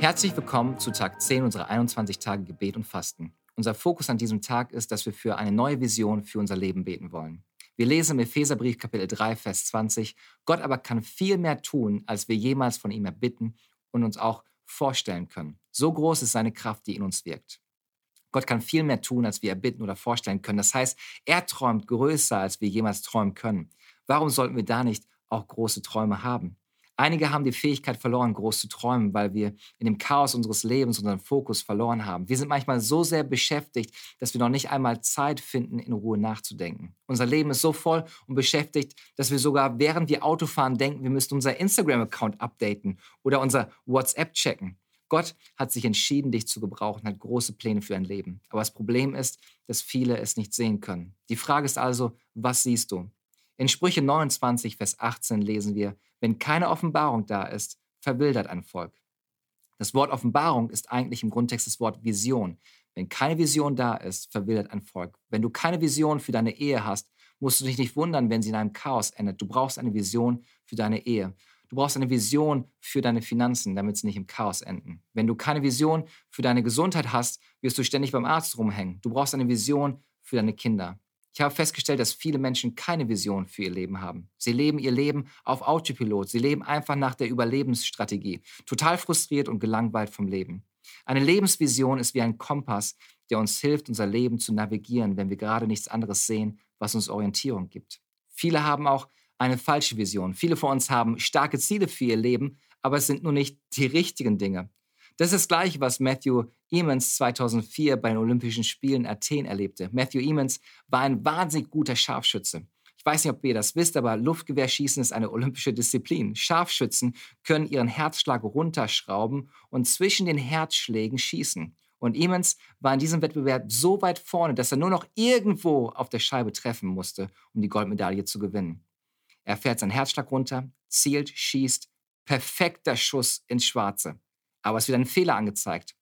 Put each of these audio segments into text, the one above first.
Herzlich willkommen zu Tag 10 unserer 21 Tage Gebet und Fasten. Unser Fokus an diesem Tag ist, dass wir für eine neue Vision für unser Leben beten wollen. Wir lesen im Epheserbrief Kapitel 3, Vers 20, Gott aber kann viel mehr tun, als wir jemals von ihm erbitten und uns auch vorstellen können. So groß ist seine Kraft, die in uns wirkt. Gott kann viel mehr tun, als wir erbitten oder vorstellen können. Das heißt, er träumt größer, als wir jemals träumen können. Warum sollten wir da nicht auch große Träume haben? Einige haben die Fähigkeit verloren, groß zu träumen, weil wir in dem Chaos unseres Lebens unseren Fokus verloren haben. Wir sind manchmal so sehr beschäftigt, dass wir noch nicht einmal Zeit finden, in Ruhe nachzudenken. Unser Leben ist so voll und beschäftigt, dass wir sogar während wir Auto fahren denken, wir müssten unser Instagram-Account updaten oder unser WhatsApp checken. Gott hat sich entschieden, dich zu gebrauchen, hat große Pläne für dein Leben. Aber das Problem ist, dass viele es nicht sehen können. Die Frage ist also, was siehst du? In Sprüche 29, Vers 18 lesen wir, wenn keine Offenbarung da ist, verwildert ein Volk. Das Wort Offenbarung ist eigentlich im Grundtext das Wort Vision. Wenn keine Vision da ist, verwildert ein Volk. Wenn du keine Vision für deine Ehe hast, musst du dich nicht wundern, wenn sie in einem Chaos endet. Du brauchst eine Vision für deine Ehe. Du brauchst eine Vision für deine Finanzen, damit sie nicht im Chaos enden. Wenn du keine Vision für deine Gesundheit hast, wirst du ständig beim Arzt rumhängen. Du brauchst eine Vision für deine Kinder. Ich habe festgestellt, dass viele Menschen keine Vision für ihr Leben haben. Sie leben ihr Leben auf Autopilot. Sie leben einfach nach der Überlebensstrategie, total frustriert und gelangweilt vom Leben. Eine Lebensvision ist wie ein Kompass, der uns hilft, unser Leben zu navigieren, wenn wir gerade nichts anderes sehen, was uns Orientierung gibt. Viele haben auch eine falsche Vision. Viele von uns haben starke Ziele für ihr Leben, aber es sind nur nicht die richtigen Dinge. Das ist das Gleiche, was Matthew Emmons 2004 bei den Olympischen Spielen Athen erlebte. Matthew Emmons war ein wahnsinnig guter Scharfschütze. Ich weiß nicht, ob ihr das wisst, aber Luftgewehrschießen ist eine olympische Disziplin. Scharfschützen können ihren Herzschlag runterschrauben und zwischen den Herzschlägen schießen. Und Emmons war in diesem Wettbewerb so weit vorne, dass er nur noch irgendwo auf der Scheibe treffen musste, um die Goldmedaille zu gewinnen. Er fährt seinen Herzschlag runter, zielt, schießt. Perfekter Schuss ins Schwarze aber es wird ein Fehler angezeigt.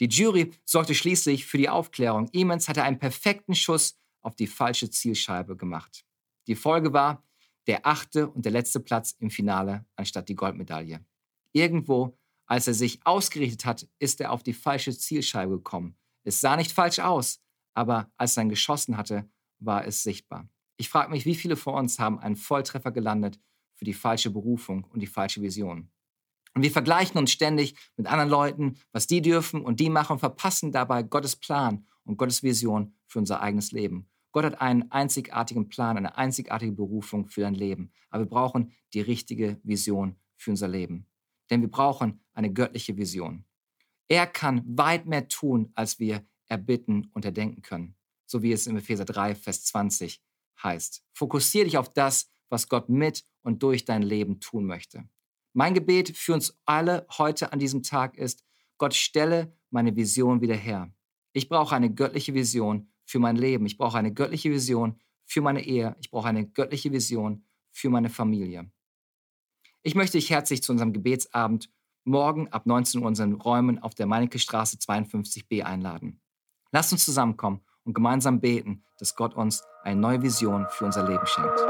Die Jury sorgte schließlich für die Aufklärung. Emens hatte einen perfekten Schuss auf die falsche Zielscheibe gemacht. Die Folge war der achte und der letzte Platz im Finale anstatt die Goldmedaille. Irgendwo, als er sich ausgerichtet hat, ist er auf die falsche Zielscheibe gekommen. Es sah nicht falsch aus, aber als er dann geschossen hatte, war es sichtbar. Ich frage mich, wie viele von uns haben einen Volltreffer gelandet für die falsche Berufung und die falsche Vision. Und wir vergleichen uns ständig mit anderen Leuten, was die dürfen und die machen und verpassen dabei Gottes Plan und Gottes Vision für unser eigenes Leben. Gott hat einen einzigartigen Plan, eine einzigartige Berufung für dein Leben. Aber wir brauchen die richtige Vision für unser Leben. Denn wir brauchen eine göttliche Vision. Er kann weit mehr tun, als wir erbitten und erdenken können. So wie es im Epheser 3, Vers 20 heißt. Fokussiere dich auf das, was Gott mit und durch dein Leben tun möchte. Mein Gebet für uns alle heute an diesem Tag ist, Gott stelle meine Vision wieder her. Ich brauche eine göttliche Vision für mein Leben. Ich brauche eine göttliche Vision für meine Ehe. Ich brauche eine göttliche Vision für meine Familie. Ich möchte dich herzlich zu unserem Gebetsabend morgen ab 19 Uhr in unseren Räumen auf der Meinecke Straße 52b einladen. Lasst uns zusammenkommen und gemeinsam beten, dass Gott uns eine neue Vision für unser Leben schenkt.